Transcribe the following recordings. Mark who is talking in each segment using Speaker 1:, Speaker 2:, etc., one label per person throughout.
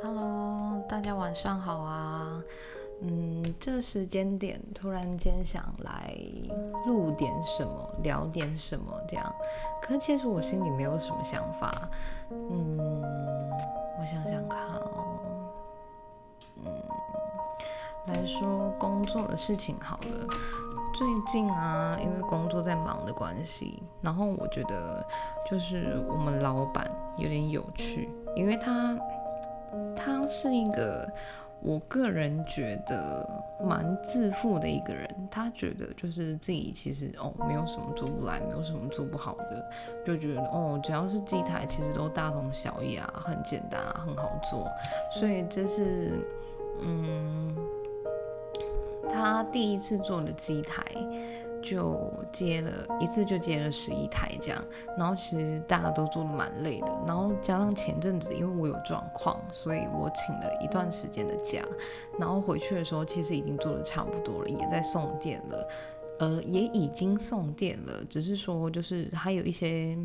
Speaker 1: Hello，大家晚上好啊。嗯，这时间点突然间想来录点什么，聊点什么这样。可是其实我心里没有什么想法。嗯，我想想看哦。嗯，来说工作的事情好了。最近啊，因为工作在忙的关系，然后我觉得就是我们老板有点有趣，因为他他是一个。我个人觉得蛮自负的一个人，他觉得就是自己其实哦没有什么做不来，没有什么做不好的，就觉得哦只要是机台其实都大同小异啊，很简单啊，很好做，所以这是嗯他第一次做的机台。就接了一次，就接了十一台这样，然后其实大家都做的蛮累的，然后加上前阵子因为我有状况，所以我请了一段时间的假，然后回去的时候其实已经做的差不多了，也在送电了，呃，也已经送电了，只是说就是还有一些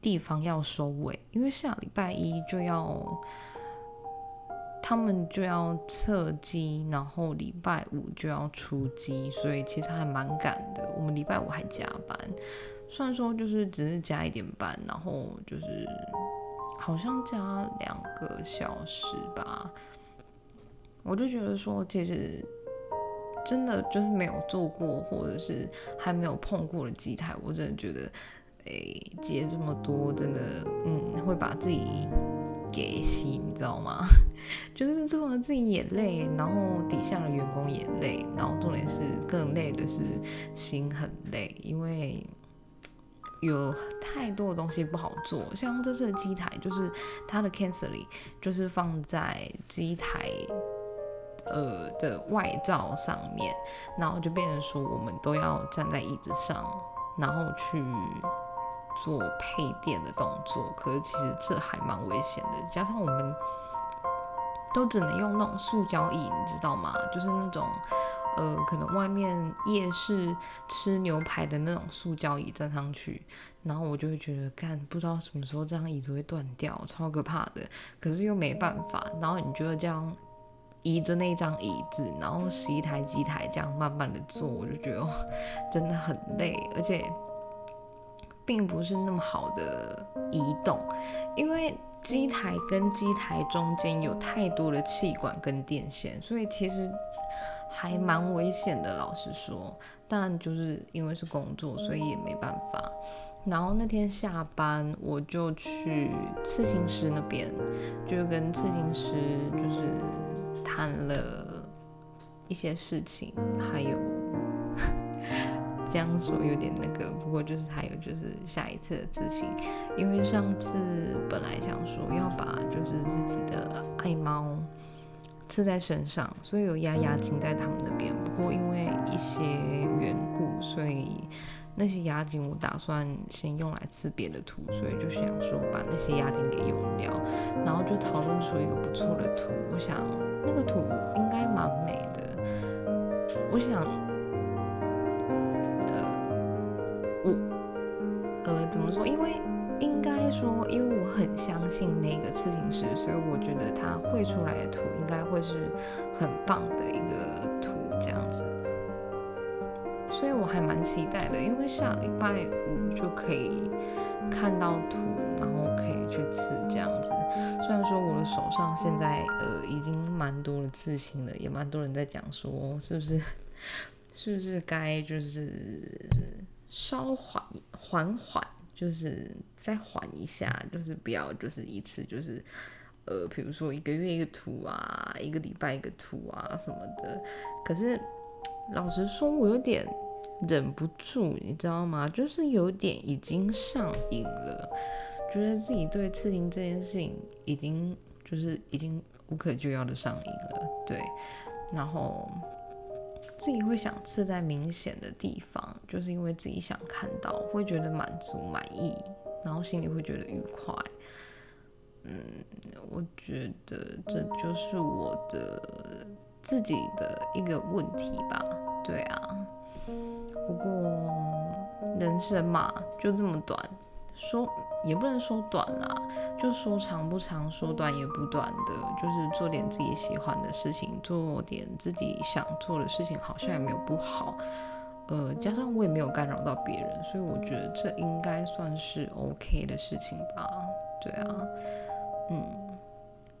Speaker 1: 地方要收尾，因为下礼拜一就要。他们就要测机，然后礼拜五就要出机，所以其实还蛮赶的。我们礼拜五还加班，虽然说就是只是加一点班，然后就是好像加两个小时吧。我就觉得说，其实真的就是没有做过，或者是还没有碰过的机台，我真的觉得，诶，接这么多，真的，嗯，会把自己。给洗，你知道吗？就是做了自己也累，然后底下的员工也累，然后重点是更累的是心很累，因为有太多的东西不好做。像这次的机台，就是它的 canceling 就是放在机台呃的外罩上面，然后就变成说我们都要站在椅子上，然后去。做配电的动作，可是其实这还蛮危险的。加上我们都只能用那种塑胶椅，你知道吗？就是那种呃，可能外面夜市吃牛排的那种塑胶椅站上去，然后我就会觉得，干不知道什么时候这张椅子会断掉，超可怕的。可是又没办法，然后你觉得这样移着那张椅子，然后十一台机台这样慢慢的坐，我就觉得真的很累，而且。并不是那么好的移动，因为机台跟机台中间有太多的气管跟电线，所以其实还蛮危险的。老实说，但就是因为是工作，所以也没办法。然后那天下班，我就去刺青师那边，就跟刺青师就是谈了一些事情，还有。这样说有点那个，不过就是还有就是下一次的事情，因为上次本来想说要把就是自己的爱猫刺在身上，所以有压压惊在他们那边。不过因为一些缘故，所以那些压惊我打算先用来刺别的图，所以就想说把那些压惊给用掉，然后就讨论出一个不错的图。我想那个图应该蛮美的，我想。呃，怎么说？因为应该说，因为我很相信那个刺青师，所以我觉得他绘出来的图应该会是很棒的一个图，这样子。所以我还蛮期待的，因为下礼拜五就可以看到图，然后可以去刺这样子。虽然说我的手上现在呃已经蛮多的刺青了，也蛮多人在讲说，是不是 是不是该就是。稍缓缓缓，就是再缓一下，就是不要就是一次就是，呃，比如说一个月一个图啊，一个礼拜一个图啊什么的。可是 老实说，我有点忍不住，你知道吗？就是有点已经上瘾了，觉得自己对刺青这件事情已经就是已经无可救药的上瘾了。对，然后。自己会想刺在明显的地方，就是因为自己想看到，会觉得满足满意，然后心里会觉得愉快。嗯，我觉得这就是我的自己的一个问题吧。对啊，不过人生嘛就这么短，说也不能说短啦，就说长不长，说短也不短的，就是做点自己喜欢的事情，做点自己想做的事情，好像也没有不好。呃，加上我也没有干扰到别人，所以我觉得这应该算是 OK 的事情吧。对啊，嗯，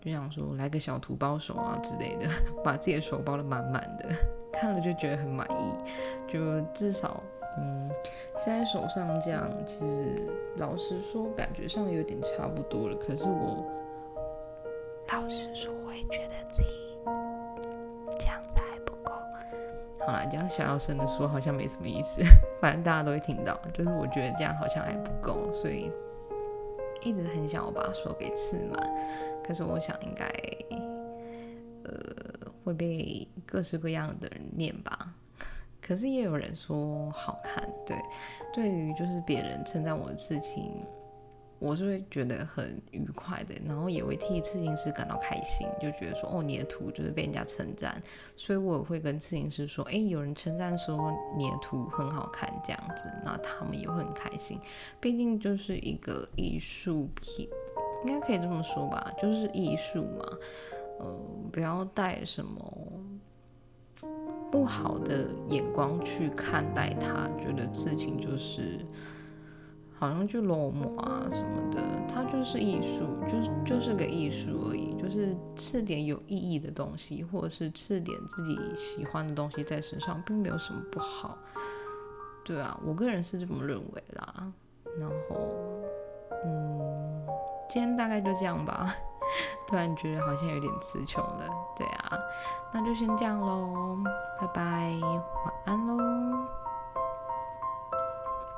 Speaker 1: 就想说来个小图包手啊之类的，把自己的手包的满满的，看了就觉得很满意，就至少。嗯，现在手上这样，其实老实说，感觉上有点差不多了。可是我老实说，我也觉得自己这样子还不够。好啦，这样小小声的说好像没什么意思，反正大家都会听到。就是我觉得这样好像还不够，所以一直很想要把手给刺满。可是我想应该，呃，会被各式各样的人念吧。可是也有人说好看，对，对于就是别人称赞我的刺青，我是会觉得很愉快的，然后也会替刺青师感到开心，就觉得说哦，你的图就是被人家称赞，所以我也会跟刺青师说，哎，有人称赞说你的图很好看这样子，那他们也会很开心，毕竟就是一个艺术品，应该可以这么说吧，就是艺术嘛，呃，不要带什么。不好的眼光去看待它，觉得事情就是好像就落寞啊什么的，它就是艺术，就是就是个艺术而已，就是刺点有意义的东西，或者是刺点自己喜欢的东西在身上，并没有什么不好。对啊，我个人是这么认为啦。然后，嗯，今天大概就这样吧。突然觉得好像有点词穷了，对啊，那就先这样喽，拜拜，晚安喽。